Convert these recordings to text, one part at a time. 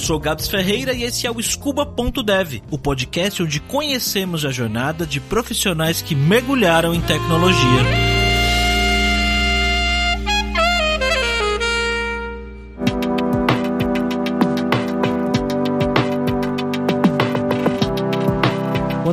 sou Gabs Ferreira e esse é o Scuba.dev, o podcast onde conhecemos a jornada de profissionais que mergulharam em tecnologia.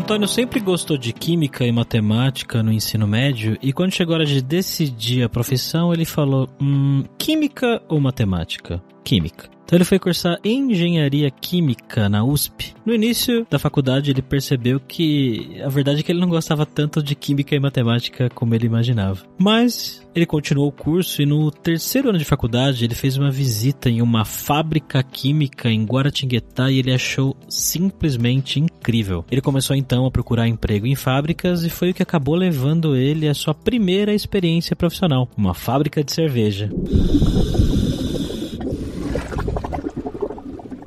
Antônio sempre gostou de química e matemática no ensino médio e quando chegou a hora de decidir a profissão, ele falou: hum, química ou matemática? Química. Então ele foi cursar engenharia química na USP. No início da faculdade ele percebeu que a verdade é que ele não gostava tanto de química e matemática como ele imaginava. Mas ele continuou o curso e no terceiro ano de faculdade ele fez uma visita em uma fábrica química em Guaratinguetá e ele achou simplesmente incrível. Ele começou então a procurar emprego em fábricas e foi o que acabou levando ele à sua primeira experiência profissional, uma fábrica de cerveja.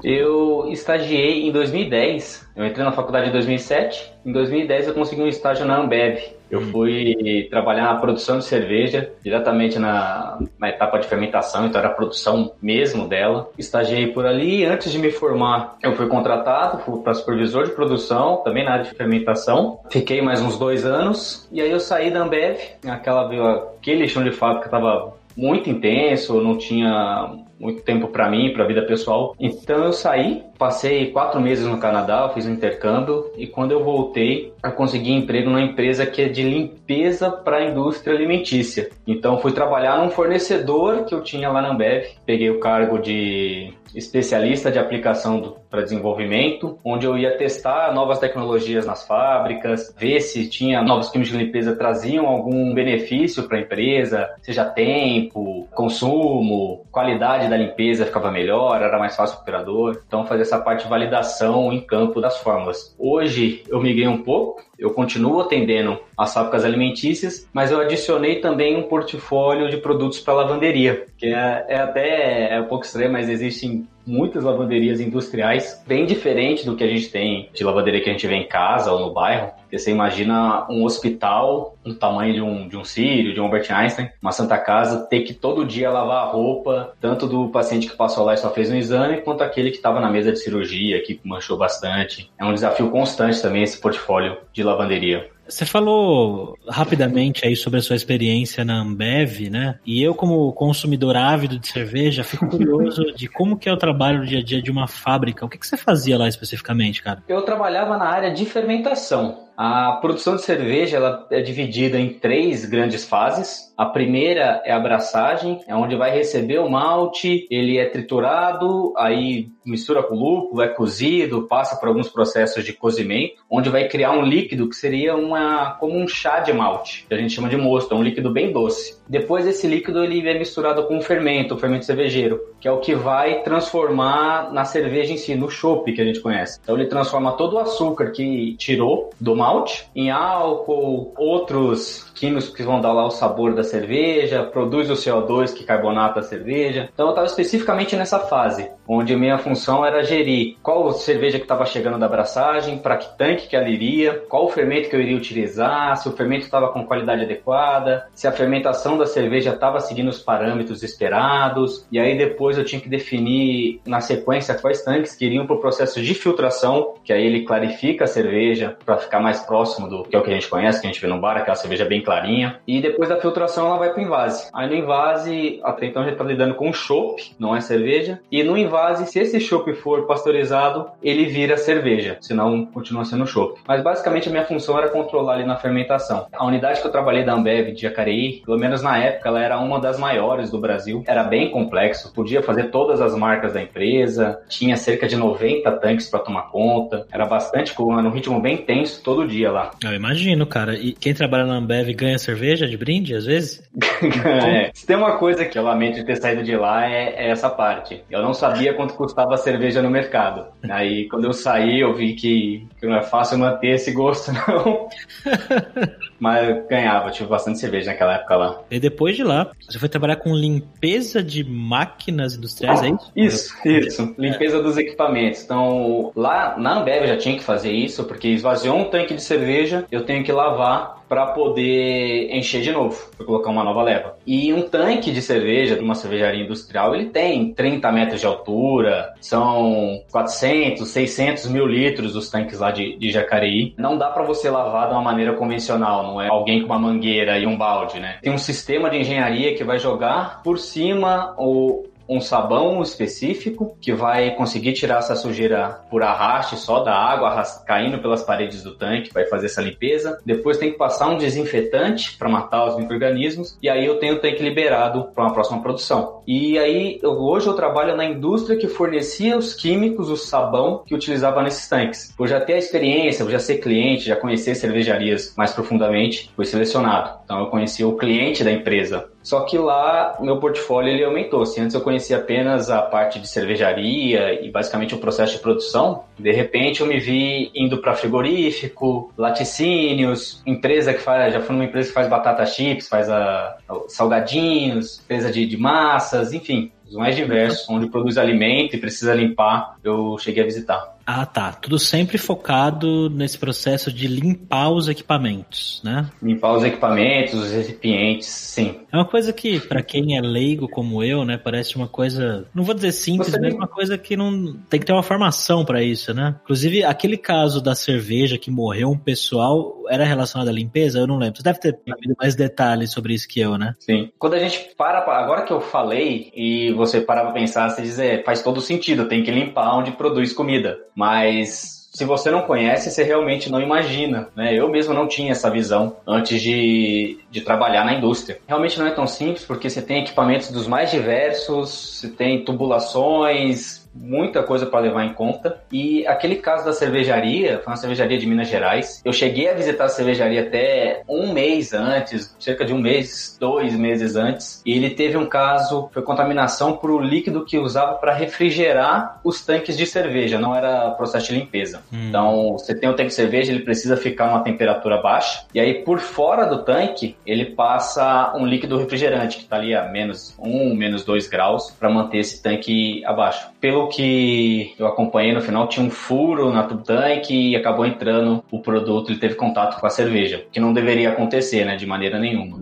Eu estagiei em 2010. Eu entrei na faculdade em 2007. Em 2010 eu consegui um estágio na Ambev. Eu hum. fui trabalhar na produção de cerveja, diretamente na, na etapa de fermentação, então era a produção mesmo dela. Estagiei por ali. Antes de me formar, eu fui contratado, fui para supervisor de produção, também na área de fermentação. Fiquei mais uns dois anos. E aí eu saí da Ambev. Aquela, aquele chão de fábrica estava muito intenso, não tinha muito tempo para mim, para a vida pessoal. Então eu saí, passei quatro meses no Canadá, fiz um intercâmbio e quando eu voltei, eu consegui emprego numa empresa que é de limpeza para a indústria alimentícia. Então fui trabalhar num fornecedor que eu tinha lá na Ambev, peguei o cargo de especialista de aplicação para desenvolvimento, onde eu ia testar novas tecnologias nas fábricas, ver se tinha novos químicos de limpeza traziam algum benefício para a empresa, seja tempo, consumo, qualidade da limpeza ficava melhor, era mais fácil para o operador. Então fazer essa parte de validação em campo das fórmulas. Hoje eu migrei um pouco, eu continuo atendendo as fábricas alimentícias, mas eu adicionei também um portfólio de produtos para lavanderia, que é, é até é um pouco estranho, mas existem muitas lavanderias industriais, bem diferente do que a gente tem de lavanderia que a gente vê em casa ou no bairro. Porque você imagina um hospital do tamanho de um, de um Sírio, de um Albert Einstein, uma Santa Casa, ter que todo dia lavar a roupa, tanto do paciente que passou lá e só fez um exame, quanto aquele que estava na mesa de cirurgia, que manchou bastante. É um desafio constante também esse portfólio de lavanderia. Você falou rapidamente aí sobre a sua experiência na Ambev, né? E eu, como consumidor ávido de cerveja, fico curioso de como que é o trabalho no dia a dia de uma fábrica. O que, que você fazia lá especificamente, cara? Eu trabalhava na área de fermentação. A produção de cerveja ela é dividida em três grandes fases. A primeira é a abraçagem, é onde vai receber o malte, ele é triturado, aí mistura com lúpulo, é cozido, passa por alguns processos de cozimento, onde vai criar um líquido que seria uma como um chá de malte, que a gente chama de mosto, é um líquido bem doce. Depois esse líquido ele é misturado com um fermento, o fermento cervejeiro, que é o que vai transformar na cerveja em si, no chopp que a gente conhece. Então ele transforma todo o açúcar que tirou do malte malte, em álcool, outros químicos que vão dar lá o sabor da cerveja, produz o CO2 que carbonata a cerveja. Então eu estava especificamente nessa fase, onde minha função era gerir qual cerveja que estava chegando da abraçagem, para que tanque que ela iria, qual o fermento que eu iria utilizar, se o fermento estava com qualidade adequada, se a fermentação da cerveja estava seguindo os parâmetros esperados, e aí depois eu tinha que definir na sequência quais tanques que iriam para o processo de filtração, que aí ele clarifica a cerveja para ficar mais próximo do que é o que a gente conhece, que a gente vê no bar, aquela cerveja bem clarinha. E depois da filtração ela vai para o invase. Aí no invase, até então a gente está lidando com chopp, não é cerveja. E no invase, se esse chopp for pasteurizado, ele vira cerveja, senão continua sendo chopp. Mas basicamente a minha função era controlar ali na fermentação. A unidade que eu trabalhei da Ambev de Jacareí, pelo menos na época, ela era uma das maiores do Brasil. Era bem complexo, podia fazer todas as marcas da empresa, tinha cerca de 90 tanques para tomar conta. Era bastante, era um ritmo bem tenso todo dia lá. Eu imagino, cara. E quem trabalha na Ambev ganha cerveja de brinde, às vezes? é. Se tem uma coisa que eu lamento de ter saído de lá é, é, essa parte. Eu não sabia quanto custava a cerveja no mercado. Aí, quando eu saí, eu vi que, que não é fácil manter esse gosto, não. mas ganhava, tive bastante cerveja naquela época lá. E depois de lá, você foi trabalhar com limpeza de máquinas industriais, é isso? Isso, isso. Limpeza dos equipamentos. Então, lá na Ambev eu já tinha que fazer isso, porque esvaziou um tanque de cerveja, eu tenho que lavar para poder encher de novo, para colocar uma nova leva. E um tanque de cerveja de uma cervejaria industrial, ele tem 30 metros de altura, são 400, 600 mil litros os tanques lá de, de Jacareí. Não dá para você lavar de uma maneira convencional, não é alguém com uma mangueira e um balde, né? Tem um sistema de engenharia que vai jogar por cima o, um sabão específico que vai conseguir tirar essa sujeira por arraste só da água caindo pelas paredes do tanque, vai fazer essa limpeza. Depois tem que passar um desinfetante para matar os microrganismos e aí eu tenho o tanque liberado para uma próxima produção. E aí eu, hoje eu trabalho na indústria que fornecia os químicos, o sabão que utilizava nesses tanques. Por já ter a experiência, por já ser cliente, já conhecer cervejarias mais profundamente, fui selecionado. Então eu conheci o cliente da empresa só que lá meu portfólio ele aumentou. Se antes eu conhecia apenas a parte de cervejaria e basicamente o processo de produção, de repente eu me vi indo para frigorífico, laticínios, empresa que faz, já fui numa empresa que faz batata chips, faz a, a salgadinhos, empresa de, de massas, enfim, os mais diversos, onde produz alimento e precisa limpar, eu cheguei a visitar. Ah, tá. Tudo sempre focado nesse processo de limpar os equipamentos, né? Limpar os equipamentos, os recipientes, sim. É uma coisa que, para quem é leigo como eu, né, parece uma coisa, não vou dizer simples, Você mas uma coisa que não tem que ter uma formação para isso, né? Inclusive, aquele caso da cerveja que morreu um pessoal era relacionado à limpeza? Eu não lembro. Você deve ter mais detalhes sobre isso que eu, né? Sim. Quando a gente para, agora que eu falei e você para pra pensar, você diz, é, faz todo sentido, tem que limpar onde produz comida. Mas se você não conhece, você realmente não imagina, né? Eu mesmo não tinha essa visão antes de, de trabalhar na indústria. Realmente não é tão simples, porque você tem equipamentos dos mais diversos, você tem tubulações, muita coisa para levar em conta. E aquele caso da cervejaria, foi uma cervejaria de Minas Gerais. Eu cheguei a visitar a cervejaria até um mês antes, cerca de um mês, dois meses antes. E ele teve um caso, foi contaminação por o líquido que usava para refrigerar os tanques de cerveja, não era processo de limpeza. Hum. Então, você tem um tanque de cerveja, ele precisa ficar numa temperatura baixa. E aí, por fora do tanque, ele passa um líquido refrigerante, que está ali a menos um, menos dois graus, para manter esse tanque abaixo. Pelo que eu acompanhei no final, tinha um furo na tanque e acabou entrando o produto, ele teve contato com a cerveja, que não deveria acontecer, né, de maneira nenhuma.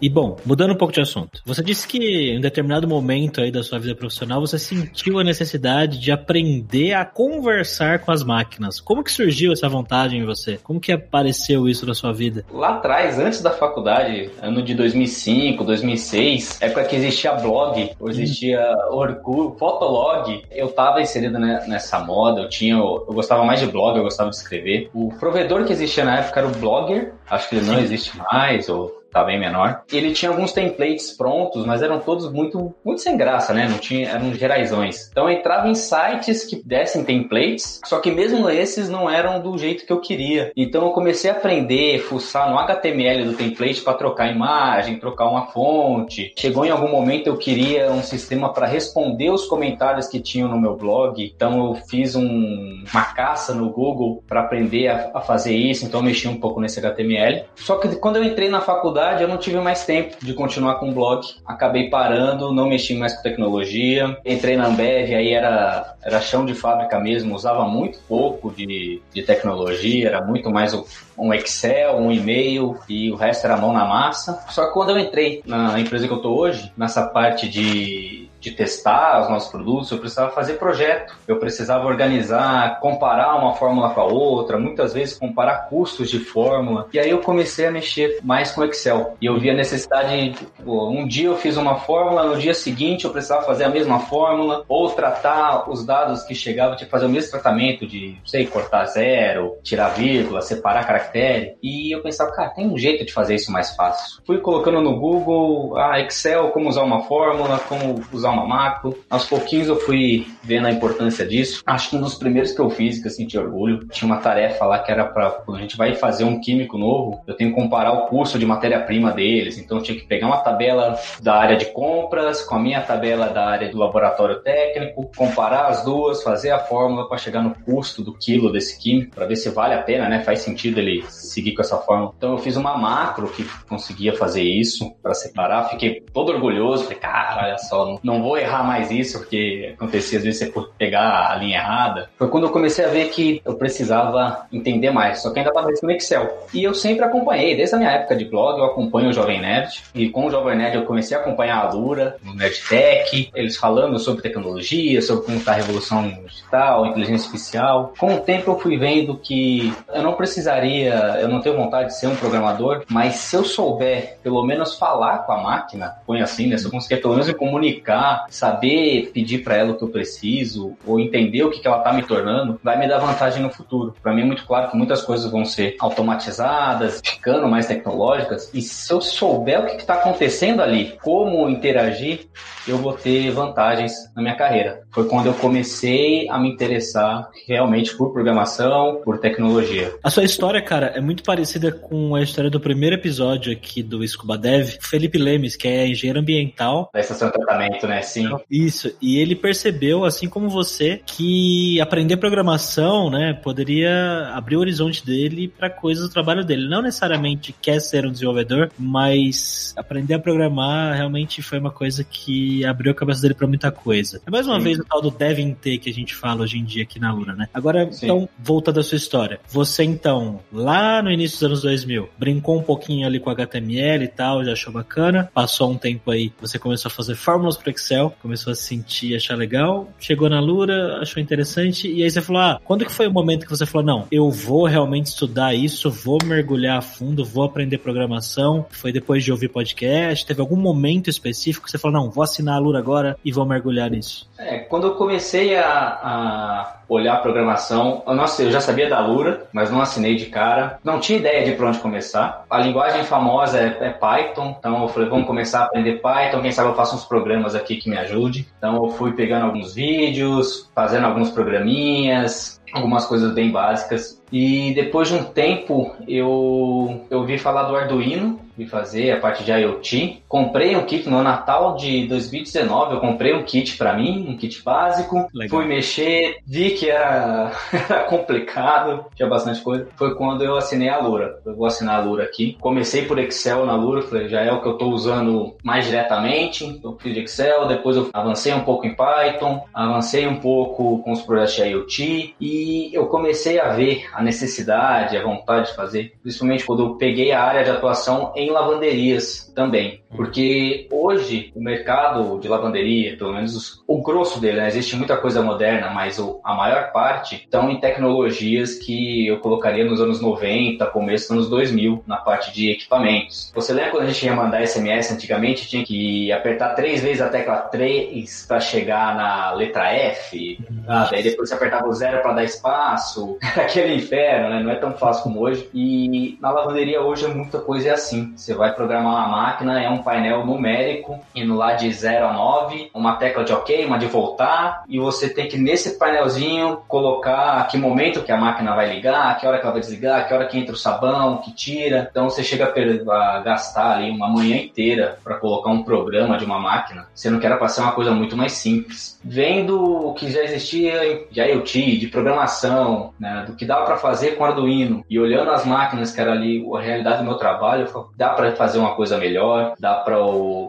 E bom, mudando um pouco de assunto. Você disse que em determinado momento aí da sua vida profissional você sentiu a necessidade de aprender a conversar com as máquinas. Como que surgiu essa vontade em você? Como que apareceu isso na sua vida? Lá atrás, antes da faculdade, ano de 2005, 2006, época que existia blog, existia Orkut, Fotolog, eu tava inserido nessa moda, eu tinha, eu gostava mais de blog, eu gostava de escrever. O provedor que existia na época era o Blogger, acho que ele não existe mais, ou tá bem menor. Ele tinha alguns templates prontos, mas eram todos muito, muito sem graça, né? Não tinha, eram geraisões. Então eu entrava em sites que dessem templates, só que mesmo esses não eram do jeito que eu queria. Então eu comecei a aprender, fuçar no HTML do template para trocar imagem, trocar uma fonte. Chegou em algum momento eu queria um sistema para responder os comentários que tinham no meu blog. Então eu fiz um, uma caça no Google para aprender a, a fazer isso. Então eu mexi um pouco nesse HTML. Só que quando eu entrei na faculdade faculdade eu não tive mais tempo de continuar com o blog. Acabei parando, não mexi mais com tecnologia. Entrei na Ambev, aí era, era chão de fábrica mesmo, usava muito pouco de, de tecnologia, era muito mais um Excel, um e-mail e o resto era mão na massa. Só que quando eu entrei na empresa que eu tô hoje, nessa parte de de testar os nossos produtos, eu precisava fazer projeto, eu precisava organizar, comparar uma fórmula com a outra, muitas vezes comparar custos de fórmula. E aí eu comecei a mexer mais com Excel. E eu vi a necessidade, tipo, um dia eu fiz uma fórmula, no dia seguinte eu precisava fazer a mesma fórmula, ou tratar os dados que chegavam, tinha que fazer o mesmo tratamento de, sei, cortar zero, tirar vírgula, separar caractere. E eu pensava, cara, tem um jeito de fazer isso mais fácil. Fui colocando no Google, ah, Excel, como usar uma fórmula, como usar usar uma macro. Aos pouquinhos eu fui vendo a importância disso. Acho que um dos primeiros que eu fiz, que eu senti orgulho, tinha uma tarefa lá que era para quando a gente vai fazer um químico novo, eu tenho que comparar o custo de matéria-prima deles. Então eu tinha que pegar uma tabela da área de compras com a minha tabela da área do laboratório técnico, comparar as duas, fazer a fórmula para chegar no custo do quilo desse químico, para ver se vale a pena, né? Faz sentido ele seguir com essa fórmula. Então eu fiz uma macro que conseguia fazer isso para separar. Fiquei todo orgulhoso. Falei, cara, olha só, não vou errar mais isso, porque acontecia às vezes você pegar a linha errada. Foi quando eu comecei a ver que eu precisava entender mais, só que ainda estava no Excel. E eu sempre acompanhei, desde a minha época de blog, eu acompanho o Jovem Nerd. E com o Jovem Nerd eu comecei a acompanhar a Lura, no Nerdtech, eles falando sobre tecnologia, sobre como está a revolução digital, inteligência artificial. Com o tempo eu fui vendo que eu não precisaria, eu não tenho vontade de ser um programador, mas se eu souber pelo menos falar com a máquina, põe assim, né? Se eu conseguir pelo menos me comunicar, saber pedir para ela o que eu preciso, ou entender o que, que ela tá me tornando, vai me dar vantagem no futuro. Para mim é muito claro que muitas coisas vão ser automatizadas, ficando mais tecnológicas, e se eu souber o que está acontecendo ali, como interagir, eu vou ter vantagens na minha carreira. Foi quando eu comecei a me interessar realmente por programação, por tecnologia. A sua história, cara, é muito parecida com a história do primeiro episódio aqui do Scuba Dev, Felipe Lemes, que é engenheiro ambiental. Da estação de tratamento, né? Sim. Isso. E ele percebeu, assim como você, que aprender programação, né, poderia abrir o horizonte dele para coisas do trabalho dele. Não necessariamente quer ser um desenvolvedor, mas aprender a programar realmente foi uma coisa que abriu a cabeça dele para muita coisa. É mais uma Sim. vez o tal do devem ter que a gente fala hoje em dia aqui na Lura, né? Agora, Sim. então, voltando à sua história. Você, então, lá no início dos anos 2000, brincou um pouquinho ali com HTML e tal, já achou bacana. Passou um tempo aí, você começou a fazer fórmulas para Excel, começou a sentir, achar legal. Chegou na Lura, achou interessante. E aí você falou, ah, quando que foi o momento que você falou, não, eu vou realmente estudar isso, vou mergulhar a fundo, vou aprender programação? Foi depois de ouvir podcast? Teve algum momento específico que você falou, não, vou assinar a Lura agora e vou mergulhar nisso? É, quando eu comecei a, a olhar a programação, eu, não, eu já sabia da Lura, mas não assinei de cara. Não tinha ideia de por onde começar. A linguagem famosa é, é Python, então eu falei, vamos começar a aprender Python, quem sabe eu faço uns programas aqui que me ajude. Então eu fui pegando alguns vídeos, fazendo alguns programinhas, algumas coisas bem básicas. E depois de um tempo eu, eu ouvi falar do Arduino fui fazer a parte de IoT. Comprei um kit no Natal de 2019, eu comprei um kit para mim, um kit básico. Legal. Fui mexer, vi que era, era, complicado, tinha bastante coisa. Foi quando eu assinei a Lura. Eu vou assinar a Lura aqui. Comecei por Excel na Lura, falei, já é o que eu estou usando mais diretamente. Então fiz de Excel, depois eu avancei um pouco em Python, avancei um pouco com os projetos de IoT e eu comecei a ver a necessidade, a vontade de fazer, principalmente quando eu peguei a área de atuação em lavanderias também. Porque hoje o mercado de lavanderia, pelo menos os, o grosso dele, né? existe muita coisa moderna, mas a maior parte estão em tecnologias que eu colocaria nos anos 90, começo dos anos 2000, na parte de equipamentos. Você lembra quando a gente ia mandar SMS antigamente, tinha que apertar três vezes a tecla 3 para chegar na letra F? Ah, daí depois você apertava o zero para dar espaço. Aquele inferno, né? Não é tão fácil como hoje. E na lavanderia hoje é muita coisa é assim. Você vai programar uma máquina, é um painel numérico, indo lá de 0 a 9, uma tecla de OK, uma de voltar, e você tem que nesse painelzinho colocar que momento que a máquina vai ligar, que hora que ela vai desligar, que hora que entra o sabão, que tira. Então você chega a, gastar ali uma manhã inteira para colocar um programa de uma máquina, sendo que era para ser uma coisa muito mais simples. Vendo o que já existia de IoT, de programação, né, do que dava para fazer com Arduino, e olhando as máquinas que era ali a realidade do meu trabalho, eu dá para fazer uma coisa melhor, dá para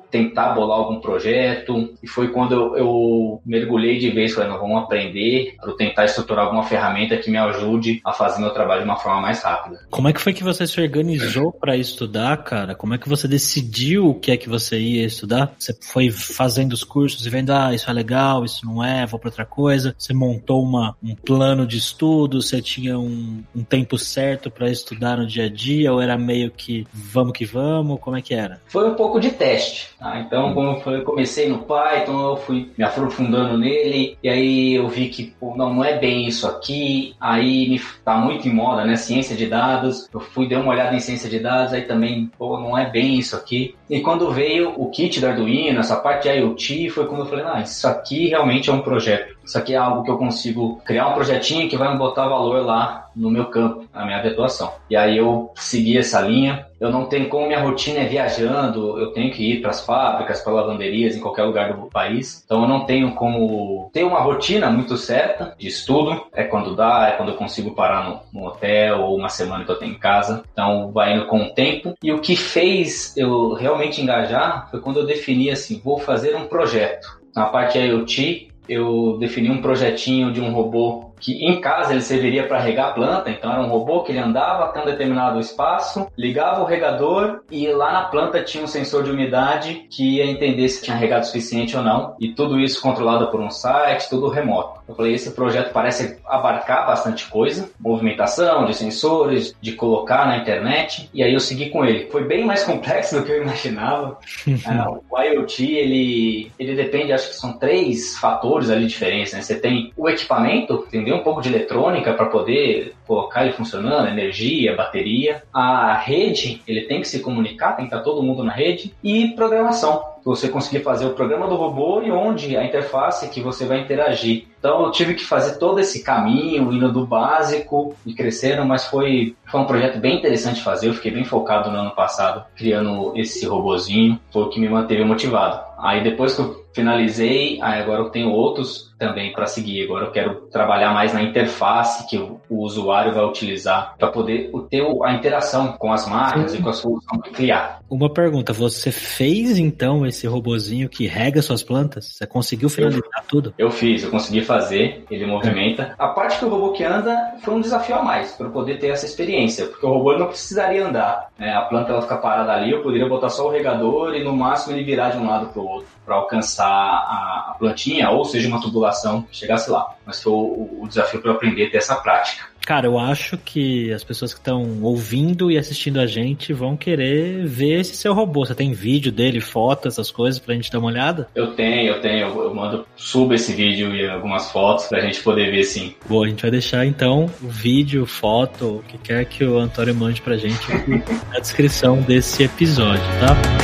tentar bolar algum projeto. E foi quando eu, eu mergulhei de vez, falei, não, vamos aprender para tentar estruturar alguma ferramenta que me ajude a fazer meu trabalho de uma forma mais rápida. Como é que foi que você se organizou para estudar, cara? Como é que você decidiu o que é que você ia estudar? Você foi fazendo os cursos e vendo, ah, isso é legal, isso não é, vou para outra coisa. Você montou uma, um plano de estudo, você tinha um, um tempo certo para estudar no dia a dia, ou era meio que vamos que vamos? Como é que era? Foi um pouco pouco de teste. Tá? Então, como eu comecei no Python, eu fui me aprofundando nele, e aí eu vi que pô, não, não é bem isso aqui, aí me, tá muito em moda, né? Ciência de dados. Eu fui dar uma olhada em ciência de dados, aí também, pô, não é bem isso aqui. E quando veio o kit do Arduino, essa parte de IoT, foi quando eu falei, ah, isso aqui realmente é um projeto. Isso aqui é algo que eu consigo criar um projetinho que vai me botar valor lá no meu campo, na minha atuação. E aí eu segui essa linha. Eu não tenho como minha rotina é viajando, eu tenho que ir para as fábricas, para lavanderias, em qualquer lugar do país. Então eu não tenho como ter uma rotina muito certa de estudo. É quando dá, é quando eu consigo parar no, no hotel ou uma semana que eu tenho em casa. Então vai indo com o tempo. E o que fez eu realmente engajar foi quando eu defini assim, vou fazer um projeto. Na parte IoT, eu defini um projetinho de um robô que em casa ele serviria para regar a planta, então era um robô que ele andava até um determinado espaço, ligava o regador e lá na planta tinha um sensor de umidade que ia entender se tinha regado o suficiente ou não, e tudo isso controlado por um site, tudo remoto. Eu falei, esse projeto parece abarcar bastante coisa, movimentação de sensores, de colocar na internet, e aí eu segui com ele. Foi bem mais complexo do que eu imaginava. uh, o IoT, ele, ele depende, acho que são três fatores ali diferentes, né? Você tem o equipamento, entendeu? Um pouco de eletrônica para poder colocar ele funcionando, energia, bateria. A rede, ele tem que se comunicar, tem que estar todo mundo na rede. E programação, você conseguir fazer o programa do robô e onde a interface que você vai interagir. Então eu tive que fazer todo esse caminho, indo do básico e crescendo, mas foi, foi um projeto bem interessante fazer. Eu fiquei bem focado no ano passado, criando esse robozinho, foi o que me manteve motivado. Aí depois que eu finalizei, aí agora eu tenho outros também para seguir. Agora eu quero trabalhar mais na interface que o, usuário vai utilizar para poder ter a interação com as máquinas e com a solução que criar. Uma pergunta, você fez então esse robozinho que rega suas plantas? Você conseguiu finalizar eu, tudo? Eu fiz, eu consegui fazer, ele movimenta. A parte que o robô que anda foi um desafio a mais para poder ter essa experiência, porque o robô não precisaria andar. Né? A planta ela fica parada ali, eu poderia botar só o regador e no máximo ele virar de um lado para o outro para alcançar a, plantinha, ou seja, uma tubulação que chegasse lá. Mas foi o, o desafio para aprender a ter essa prática. Cara, eu acho que as pessoas que estão ouvindo e assistindo a gente vão querer ver esse seu robô. Você tem vídeo dele, foto, essas coisas pra gente dar uma olhada? Eu tenho, eu tenho. Eu mando, subo esse vídeo e algumas fotos pra gente poder ver sim. Boa, a gente vai deixar então o vídeo, foto, o que quer que o Antônio mande pra gente na descrição desse episódio, tá?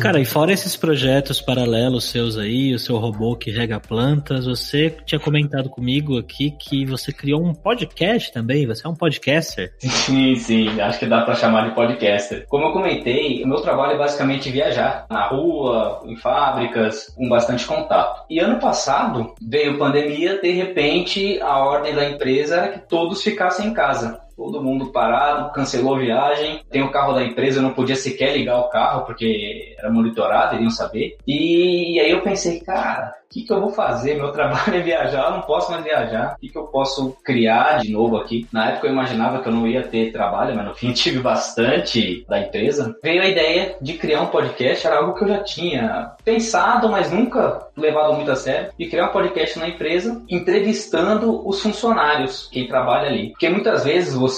Cara, e fora esses projetos paralelos seus aí, o seu robô que rega plantas, você tinha comentado comigo aqui que você criou um podcast também, você é um podcaster? Sim, sim, acho que dá para chamar de podcaster. Como eu comentei, o meu trabalho é basicamente viajar na rua, em fábricas, com bastante contato. E ano passado veio pandemia, de repente a ordem da empresa era que todos ficassem em casa todo mundo parado, cancelou a viagem. Tem o carro da empresa, eu não podia sequer ligar o carro porque era monitorado, iriam saber. E, aí eu pensei, cara, o que, que eu vou fazer? Meu trabalho é viajar, eu não posso mais viajar. O que, que eu posso criar de novo aqui? Na época eu imaginava que eu não ia ter trabalho, mas no fim tive bastante da empresa. Veio a ideia de criar um podcast, era algo que eu já tinha pensado, mas nunca levado muito a sério, e criar um podcast na empresa entrevistando os funcionários, quem trabalha ali. Porque muitas vezes você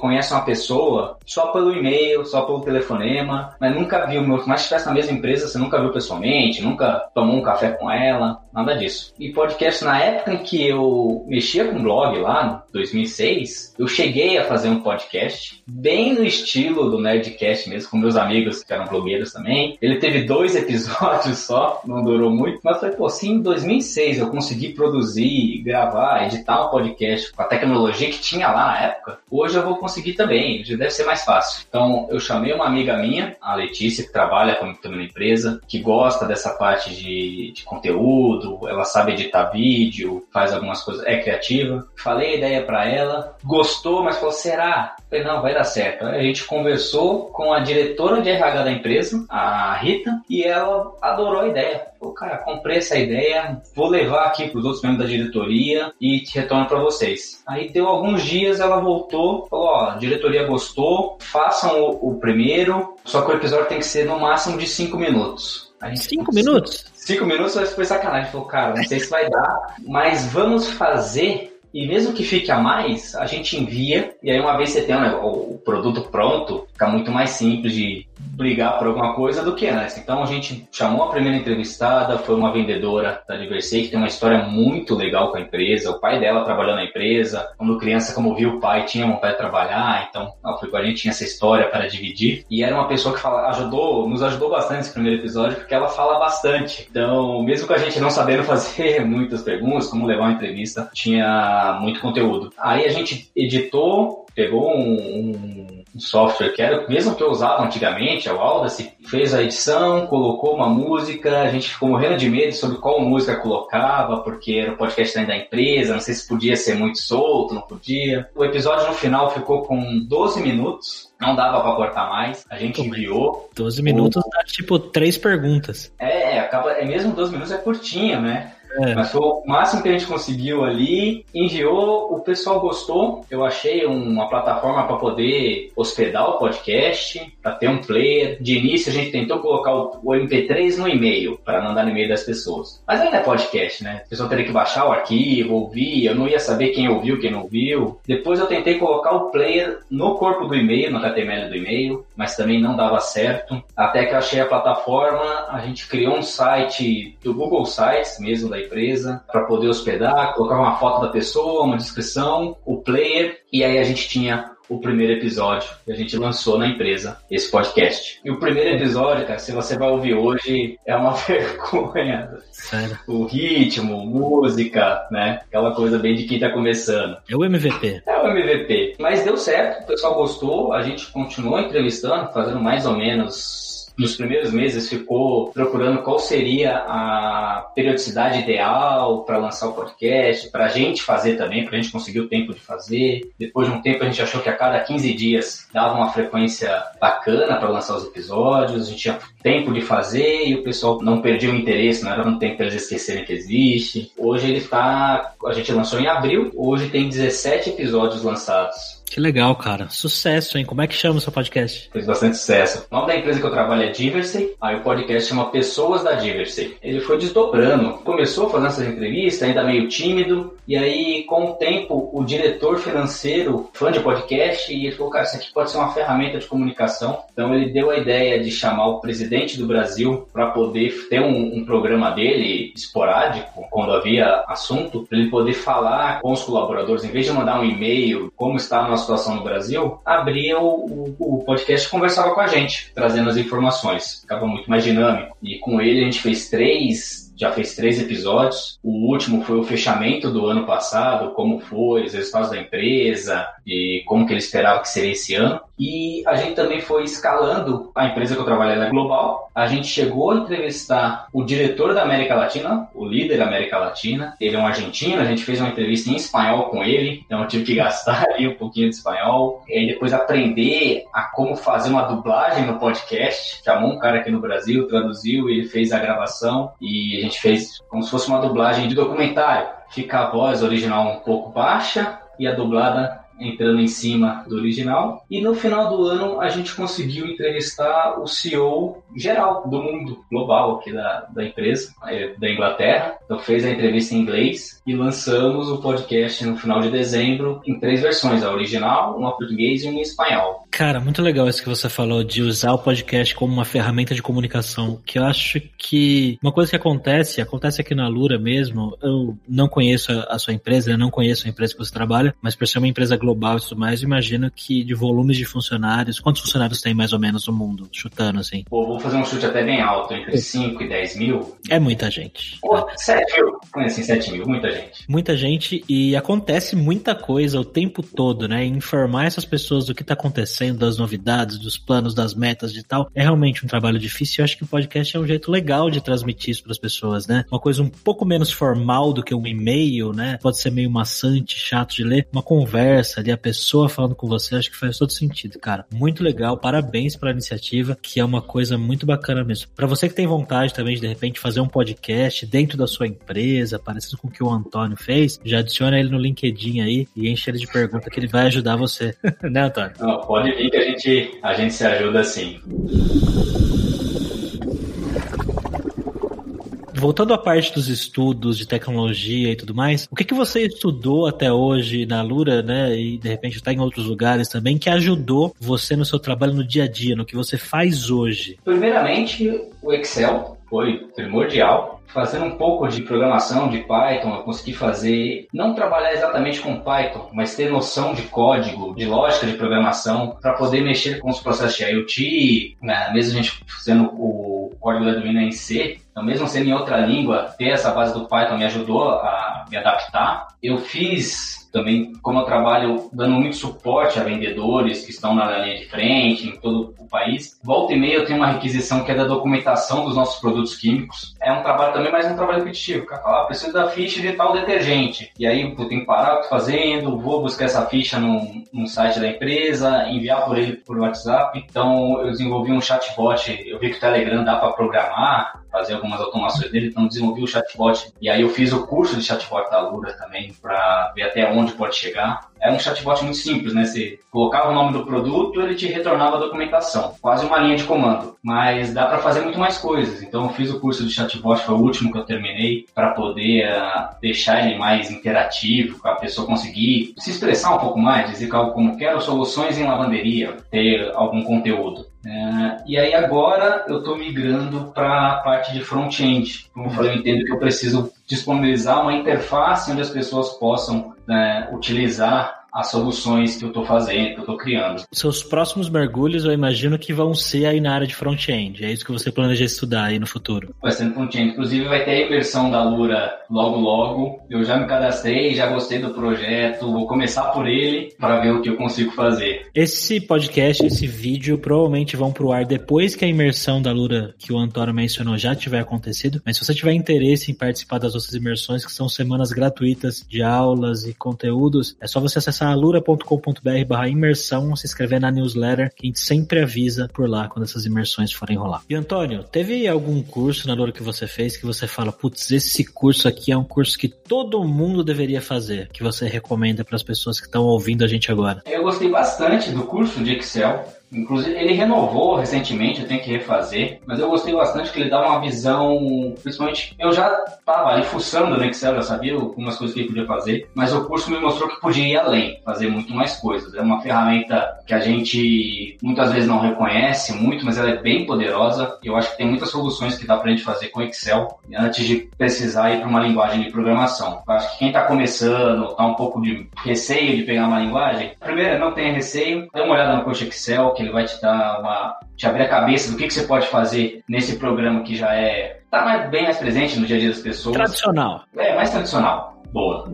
conhece uma pessoa só pelo e-mail, só pelo telefonema, mas nunca viu, mas estivesse na mesma empresa, você nunca viu pessoalmente, nunca tomou um café com ela nada disso. E podcast, na época em que eu mexia com blog lá, 2006, eu cheguei a fazer um podcast, bem no estilo do Nerdcast mesmo, com meus amigos que eram blogueiros também. Ele teve dois episódios só, não durou muito, mas foi, pô, se em 2006 eu consegui produzir, gravar, editar um podcast com a tecnologia que tinha lá na época, hoje eu vou conseguir também, já deve ser mais fácil. Então, eu chamei uma amiga minha, a Letícia, que trabalha comigo também na empresa, que gosta dessa parte de, de conteúdo, ela sabe editar vídeo, faz algumas coisas, é criativa. Falei a ideia para ela, gostou, mas falou: será? Eu falei, não, vai dar certo. Aí a gente conversou com a diretora de RH da empresa, a Rita, e ela adorou a ideia. Falou, cara, comprei essa ideia, vou levar aqui para os outros membros da diretoria e te retorno para vocês. Aí deu alguns dias, ela voltou, falou: ó, a diretoria gostou, façam o, o primeiro, só que o episódio tem que ser no máximo de cinco minutos. Cinco minutos? Cinco minutos foi sacanagem. Falou, cara, não sei se vai dar, mas vamos fazer. E mesmo que fique a mais, a gente envia. E aí, uma vez você tem né, o produto pronto, fica muito mais simples de brigar por alguma coisa do que antes. Então a gente chamou a primeira entrevistada, foi uma vendedora da Diversei, que tem uma história muito legal com a empresa. O pai dela trabalhou na empresa. Quando criança, como viu o pai, tinha vontade de trabalhar, então ela foi com a gente, tinha essa história para dividir. E era uma pessoa que fala, ajudou, nos ajudou bastante nesse primeiro episódio, porque ela fala bastante. Então, mesmo com a gente não sabendo fazer muitas perguntas, como levar uma entrevista, tinha muito conteúdo. Aí a gente editou, pegou um, um software que era o mesmo que eu usava antigamente, a Audacy, fez a edição, colocou uma música, a gente ficou morrendo de medo sobre qual música colocava, porque era o podcast da empresa, não sei se podia ser muito solto, não podia. O episódio no final ficou com 12 minutos, não dava para cortar mais, a gente enviou. 12 minutos o... dá tipo três perguntas. É, acaba, é mesmo 12 minutos é curtinho, né? É. Foi o máximo que a gente conseguiu ali. Enviou, o pessoal gostou. Eu achei uma plataforma para poder hospedar o podcast, para ter um player. De início a gente tentou colocar o, o MP3 no e-mail, para mandar no e-mail das pessoas. Mas ainda é podcast, né? A pessoa teria que baixar o arquivo, ouvir. Eu não ia saber quem ouviu, quem não ouviu. Depois eu tentei colocar o player no corpo do e-mail, no HTML do e-mail, mas também não dava certo. Até que eu achei a plataforma, a gente criou um site do Google Sites mesmo da empresa para poder hospedar, colocar uma foto da pessoa, uma descrição, o player, e aí a gente tinha o primeiro episódio que a gente lançou na empresa, esse podcast. E o primeiro episódio, cara, se você vai ouvir hoje, é uma vergonha. Sério? O ritmo, música, né? Aquela coisa bem de quem tá começando. É o MVP. É o MVP. Mas deu certo, o pessoal gostou, a gente continuou entrevistando, fazendo mais ou menos nos primeiros meses ficou procurando qual seria a periodicidade ideal para lançar o podcast, para a gente fazer também, para a gente conseguir o tempo de fazer. Depois de um tempo a gente achou que a cada 15 dias dava uma frequência bacana para lançar os episódios, a gente tinha tempo de fazer e o pessoal não perdia o interesse, não era um tempo para eles esquecerem que existe. Hoje ele está, a gente lançou em abril, hoje tem 17 episódios lançados. Que legal, cara. Sucesso, hein? Como é que chama o seu podcast? Fez bastante sucesso. O nome da empresa que eu trabalho é Diversity. Aí o podcast chama Pessoas da Diversity. Ele foi desdobrando. Começou fazendo essas entrevistas, ainda meio tímido. E aí, com o tempo, o diretor financeiro, fã de podcast, e ele falou, cara, isso aqui pode ser uma ferramenta de comunicação. Então ele deu a ideia de chamar o presidente do Brasil para poder ter um, um, programa dele esporádico, havia assunto, para ele poder falar com os colaboradores, em vez de mandar um e-mail, como está a nossa situação no Brasil, abria o, o, o podcast e conversava com a gente, trazendo as informações. Ficava muito mais dinâmico. E com ele a gente fez três já fez três episódios. O último foi o fechamento do ano passado, como foi, os resultados da empresa e como que ele esperava que seria esse ano. E a gente também foi escalando a empresa que eu trabalhei na Global. A gente chegou a entrevistar o diretor da América Latina, o líder da América Latina. Ele é um argentino, a gente fez uma entrevista em espanhol com ele, então eu tive que gastar ali um pouquinho de espanhol. E aí depois aprender a como fazer uma dublagem no podcast. Chamou um cara aqui no Brasil, traduziu, ele fez a gravação e gente fez como se fosse uma dublagem de documentário. Fica a voz original um pouco baixa e a dublada entrando em cima do original. E no final do ano a gente conseguiu entrevistar o CEO geral do mundo global aqui da, da empresa, é, da Inglaterra. Então fez a entrevista em inglês e lançamos o podcast no final de dezembro em três versões, a original, uma português e uma em espanhol. Cara, muito legal isso que você falou de usar o podcast como uma ferramenta de comunicação, que eu acho que uma coisa que acontece, acontece aqui na Lura mesmo, eu não conheço a, sua empresa, eu não conheço a empresa que você trabalha, mas por ser uma empresa global e tudo mais, imagino que de volumes de funcionários, quantos funcionários tem mais ou menos no mundo, chutando assim? Pô, vou fazer um chute até bem alto, entre 5 e 10 mil. É muita gente. Pô, 7 mil. Assim, 7 mil, muita gente. Muita gente e acontece muita coisa o tempo todo, né? Informar essas pessoas do que tá acontecendo, das novidades, dos planos, das metas de tal, é realmente um trabalho difícil. Eu acho que o podcast é um jeito legal de transmitir isso para as pessoas, né? Uma coisa um pouco menos formal do que um e-mail, né? Pode ser meio maçante, chato de ler. Uma conversa ali, a pessoa falando com você, acho que faz todo sentido, cara. Muito legal, parabéns pela iniciativa, que é uma coisa muito bacana mesmo. Para você que tem vontade também de de repente fazer um podcast dentro da sua empresa, parecido com o que o Antônio fez, já adiciona ele no LinkedIn aí e enche ele de pergunta que ele vai ajudar você. né, Antônio? Não, pode vir que a gente, a gente se ajuda sim. Voltando à parte dos estudos de tecnologia e tudo mais, o que, que você estudou até hoje na Lura, né, e de repente está em outros lugares também, que ajudou você no seu trabalho no dia a dia, no que você faz hoje? Primeiramente, o Excel foi primordial. Fazendo um pouco de programação de Python, eu consegui fazer, não trabalhar exatamente com Python, mas ter noção de código, de lógica de programação, para poder mexer com os processos de IoT, né? mesmo a gente fazendo o código da Arduino em C, então mesmo sendo em outra língua, ter essa base do Python me ajudou a me adaptar. Eu fiz também, como eu trabalho dando muito suporte a vendedores que estão na linha de frente, em todo o país, volta e meia eu tenho uma requisição que é da documentação dos nossos produtos químicos. É um trabalho também, mas é um trabalho repetitivo. O cara fala, ah, preciso da ficha de tal detergente. E aí eu tenho que parar o que fazendo, vou buscar essa ficha num, num site da empresa, enviar por ele por WhatsApp. Então eu desenvolvi um chatbot, eu vi que o Telegram dá para programar, fazer algumas automações dele, então desenvolvi o chatbot. E aí eu fiz o curso de chatbot da Lura também, para ver até onde pode chegar. É um chatbot muito simples, né? Você colocava o nome do produto, ele te retornava a documentação. Quase uma linha de comando. Mas dá para fazer muito mais coisas. Então eu fiz o curso de chatbot, foi o último que eu terminei, para poder uh, deixar ele mais interativo, para a pessoa conseguir se expressar um pouco mais, dizer algo como quero soluções em lavanderia, ter algum conteúdo. É, e aí agora eu estou migrando para a parte de front-end. Como eu falei, eu entendo que eu preciso disponibilizar uma interface onde as pessoas possam né, utilizar as soluções que eu estou fazendo, que eu estou criando. Seus próximos mergulhos eu imagino que vão ser aí na área de front-end. É isso que você planeja estudar aí no futuro? Vai ser no front-end. Inclusive vai ter a imersão da Lura logo logo. Eu já me cadastrei, já gostei do projeto, vou começar por ele para ver o que eu consigo fazer. Esse podcast, esse vídeo provavelmente vão pro ar depois que a imersão da Lura que o Antônio mencionou já tiver acontecido. Mas se você tiver interesse em participar das outras imersões, que são semanas gratuitas de aulas e conteúdos, é só você acessar acessar alura.com.br barra imersão, se inscrever na newsletter, que a gente sempre avisa por lá quando essas imersões forem rolar. E Antônio, teve algum curso na Lura que você fez que você fala, putz, esse curso aqui é um curso que todo mundo deveria fazer, que você recomenda para as pessoas que estão ouvindo a gente agora? Eu gostei bastante do curso de Excel. Inclusive, ele renovou recentemente, eu tenho que refazer, mas eu gostei bastante que ele dá uma visão, principalmente, eu já estava ali fuçando no Excel, já sabia algumas coisas que ele podia fazer, mas o curso me mostrou que podia ir além, fazer muito mais coisas. É uma ferramenta que a gente muitas vezes não reconhece muito, mas ela é bem poderosa. Eu acho que tem muitas soluções que dá para a gente fazer com Excel antes de precisar ir para uma linguagem de programação. Eu acho que quem está começando, está um pouco de receio de pegar uma linguagem, primeiro, não tenha receio, dê uma olhada no curso Excel, que ele vai te dar uma. te abrir a cabeça do que, que você pode fazer nesse programa que já é. tá mais, bem mais presente no dia a dia das pessoas. Tradicional. É, mais tradicional. Boa.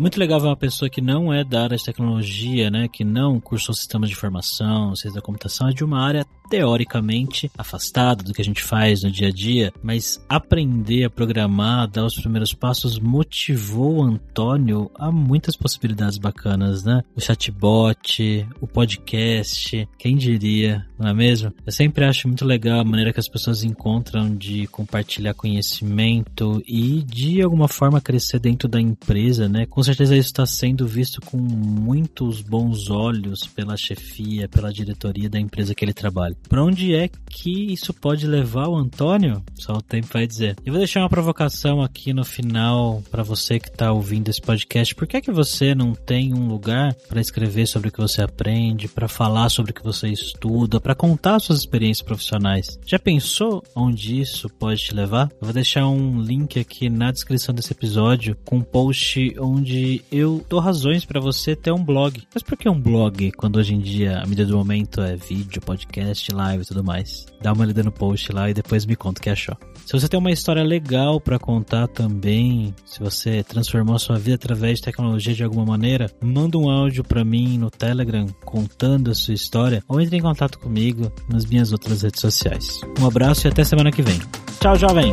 Muito legal ver uma pessoa que não é da área de tecnologia, né, que não cursou sistemas de informação, ciência da computação, é de uma área teoricamente afastado do que a gente faz no dia a dia, mas aprender a programar, dar os primeiros passos motivou o Antônio a muitas possibilidades bacanas, né? O chatbot, o podcast, quem diria, não é mesmo? Eu sempre acho muito legal a maneira que as pessoas encontram de compartilhar conhecimento e de alguma forma crescer dentro da empresa, né? Com certeza isso está sendo visto com muitos bons olhos pela chefia, pela diretoria da empresa que ele trabalha. Para onde é que isso pode levar o Antônio? Só o tempo vai dizer. Eu vou deixar uma provocação aqui no final para você que está ouvindo esse podcast. Por que é que você não tem um lugar para escrever sobre o que você aprende, para falar sobre o que você estuda, para contar suas experiências profissionais? Já pensou onde isso pode te levar? Eu vou deixar um link aqui na descrição desse episódio com um post onde eu dou razões para você ter um blog. Mas por que um blog quando hoje em dia a mídia do momento é vídeo, podcast, live e tudo mais? Dá uma lida no post lá e depois me conta o que achou. Se você tem uma história legal para contar também, se você transformou a sua vida através de tecnologia de alguma maneira, manda um áudio para mim no Telegram contando a sua história ou entre em contato comigo nas minhas outras redes sociais. Um abraço e até semana que vem. Tchau, jovem!